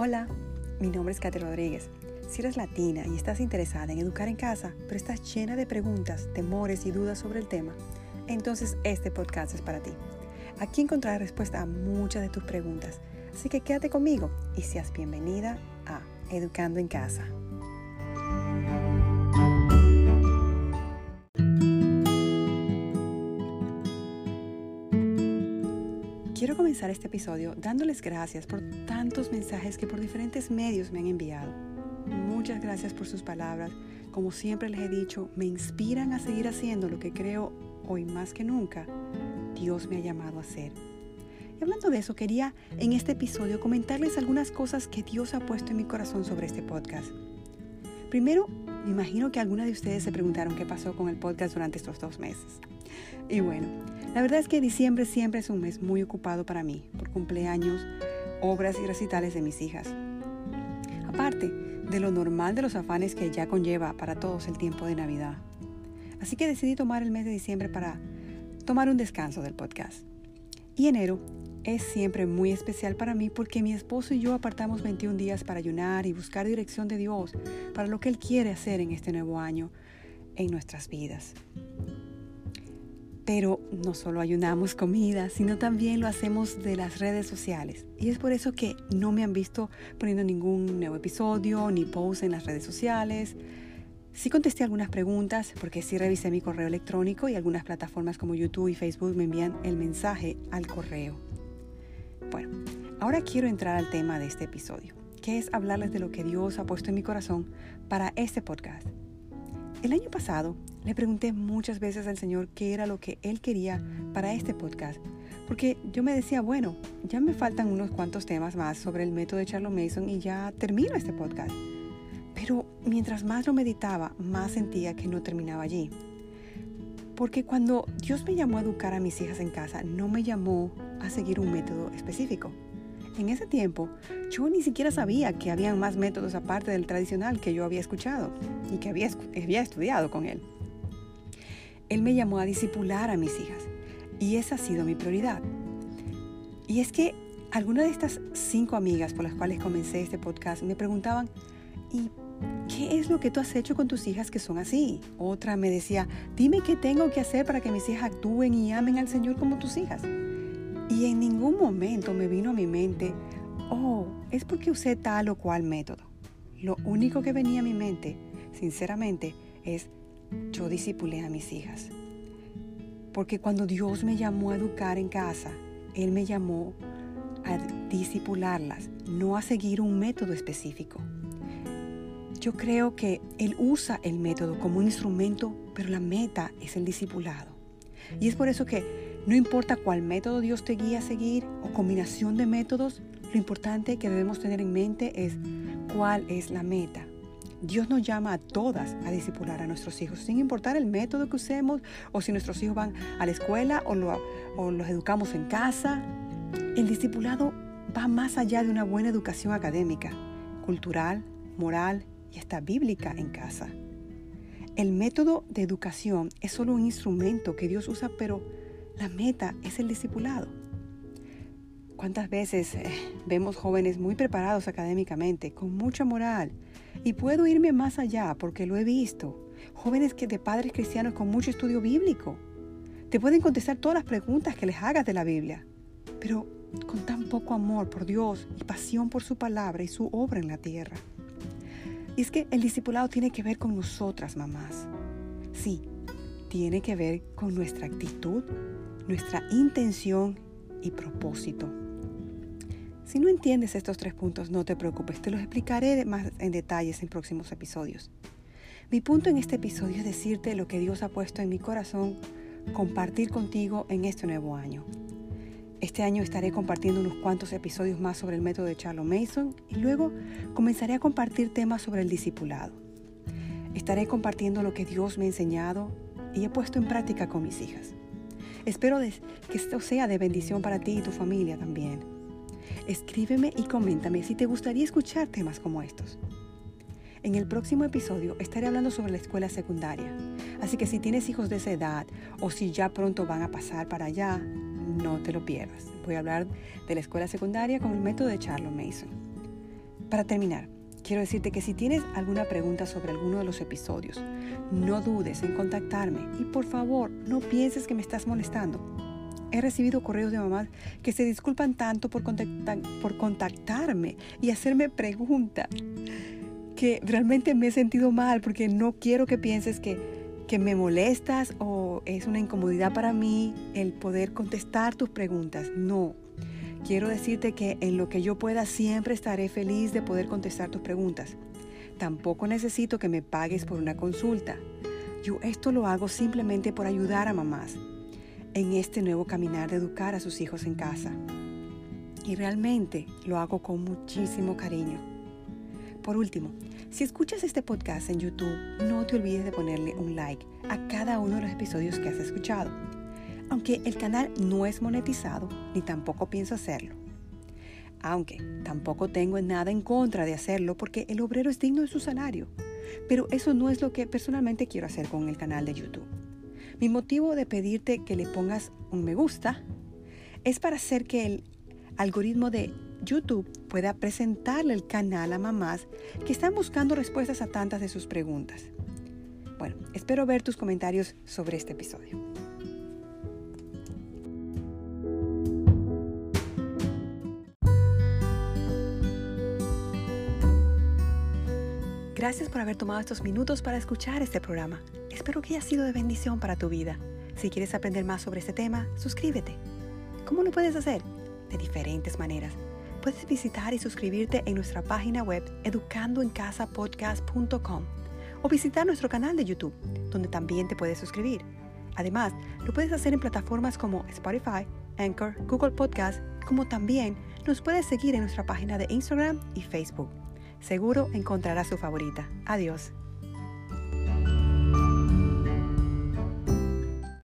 Hola, mi nombre es Katy Rodríguez. Si eres latina y estás interesada en educar en casa, pero estás llena de preguntas, temores y dudas sobre el tema, entonces este podcast es para ti. Aquí encontrarás respuesta a muchas de tus preguntas, así que quédate conmigo y seas bienvenida a Educando en Casa. Quiero comenzar este episodio dándoles gracias por tantos mensajes que por diferentes medios me han enviado. Muchas gracias por sus palabras. Como siempre les he dicho, me inspiran a seguir haciendo lo que creo hoy más que nunca Dios me ha llamado a hacer. Y hablando de eso, quería en este episodio comentarles algunas cosas que Dios ha puesto en mi corazón sobre este podcast. Primero, me imagino que algunas de ustedes se preguntaron qué pasó con el podcast durante estos dos meses. Y bueno, la verdad es que diciembre siempre es un mes muy ocupado para mí, por cumpleaños, obras y recitales de mis hijas. Aparte de lo normal de los afanes que ya conlleva para todos el tiempo de Navidad. Así que decidí tomar el mes de diciembre para tomar un descanso del podcast. Y enero es siempre muy especial para mí porque mi esposo y yo apartamos 21 días para ayunar y buscar dirección de Dios para lo que Él quiere hacer en este nuevo año en nuestras vidas. Pero no solo ayunamos comida, sino también lo hacemos de las redes sociales. Y es por eso que no me han visto poniendo ningún nuevo episodio ni post en las redes sociales. Sí contesté algunas preguntas porque sí revisé mi correo electrónico y algunas plataformas como YouTube y Facebook me envían el mensaje al correo. Bueno, ahora quiero entrar al tema de este episodio, que es hablarles de lo que Dios ha puesto en mi corazón para este podcast. El año pasado le pregunté muchas veces al Señor qué era lo que Él quería para este podcast, porque yo me decía, bueno, ya me faltan unos cuantos temas más sobre el método de Charles Mason y ya termino este podcast. Pero mientras más lo meditaba, más sentía que no terminaba allí. Porque cuando Dios me llamó a educar a mis hijas en casa, no me llamó a seguir un método específico. En ese tiempo, yo ni siquiera sabía que había más métodos aparte del tradicional que yo había escuchado y que había, estudiado con él. Él me llamó a disipular a mis hijas y esa ha sido mi prioridad. Y es que algunas de estas cinco amigas por las cuales comencé este podcast me preguntaban, ¿y qué es lo que tú has hecho con tus hijas que son así? Otra me decía, dime qué tengo que hacer para que mis hijas actúen y amen al Señor como tus hijas. Y en ningún momento me vino a mi mente, oh, es porque usé tal o cual método. Lo único que venía a mi mente, sinceramente, es yo disipulé a mis hijas. Porque cuando Dios me llamó a educar en casa, Él me llamó a disipularlas, no a seguir un método específico. Yo creo que Él usa el método como un instrumento, pero la meta es el discipulado. Y es por eso que no importa cuál método Dios te guía a seguir o combinación de métodos, lo importante que debemos tener en mente es cuál es la meta. Dios nos llama a todas a discipular a nuestros hijos, sin importar el método que usemos o si nuestros hijos van a la escuela o, los educamos en casa. El discipulado va más allá de una buena educación académica, cultural, moral y hasta bíblica en casa. El método de educación es solo un instrumento que Dios usa, pero la meta es el discipulado. ¿Cuántas veces eh, vemos jóvenes muy preparados académicamente, con mucha moral, y puedo irme más allá porque lo he visto. Jóvenes que de padres cristianos con mucho estudio bíblico. Te pueden contestar todas las preguntas que les hagas de la Biblia, pero con tan poco amor por Dios y pasión por su palabra y su obra en la tierra. Y es que el discipulado tiene que ver con nosotras, mamás. Sí, tiene que ver con nuestra actitud, nuestra intención y propósito. Si no entiendes estos tres puntos, no te preocupes, te los explicaré más en detalles en próximos episodios. Mi punto en este episodio es decirte lo que Dios ha puesto en mi corazón, compartir contigo en este nuevo año. Este año estaré compartiendo unos cuantos episodios más sobre el método de Charles Mason y luego comenzaré a compartir temas sobre el discipulado. Estaré compartiendo lo que Dios me ha enseñado y he puesto en práctica con mis hijas. Espero que esto sea de bendición para ti y tu familia también. Escríbeme y coméntame si te gustaría escuchar temas como estos. En el próximo episodio estaré hablando sobre la escuela secundaria, así que si tienes hijos de esa edad o si ya pronto van a pasar para allá, no te lo pierdas. Voy a hablar de la escuela secundaria con el método de Charles Mason. Para terminar, quiero decirte que si tienes alguna pregunta sobre alguno de los episodios, no dudes en contactarme y por favor no pienses que me estás molestando. He recibido correos de mamás que se disculpan tanto por, por contactarme y hacerme preguntas que realmente me he sentido mal porque no quiero que pienses que, que me molestas o es una incomodidad para mí el poder contestar tus preguntas. No, quiero decirte que en lo que yo pueda siempre estaré feliz de poder contestar tus preguntas. Tampoco necesito que me pagues por una consulta. Yo esto lo hago simplemente por ayudar a mamás en este nuevo caminar de educar a sus hijos en casa. Y realmente lo hago con muchísimo cariño. Por último, si escuchas este podcast en YouTube, no te olvides de ponerle un like a cada uno de los episodios que has escuchado, aunque el canal no es monetizado ni tampoco pienso hacerlo. Aunque tampoco tengo nada en contra de hacerlo porque el obrero es digno de su salario, pero eso no es lo que personalmente quiero hacer con el canal de YouTube. Mi motivo de pedirte que le pongas un me gusta es para hacer que el algoritmo de YouTube pueda presentarle el canal a mamás que están buscando respuestas a tantas de sus preguntas. Bueno, espero ver tus comentarios sobre este episodio. Gracias por haber tomado estos minutos para escuchar este programa. Espero que haya sido de bendición para tu vida. Si quieres aprender más sobre este tema, suscríbete. ¿Cómo lo puedes hacer? De diferentes maneras. Puedes visitar y suscribirte en nuestra página web educandoencasapodcast.com o visitar nuestro canal de YouTube, donde también te puedes suscribir. Además, lo puedes hacer en plataformas como Spotify, Anchor, Google Podcast, como también nos puedes seguir en nuestra página de Instagram y Facebook. Seguro encontrarás su favorita. Adiós.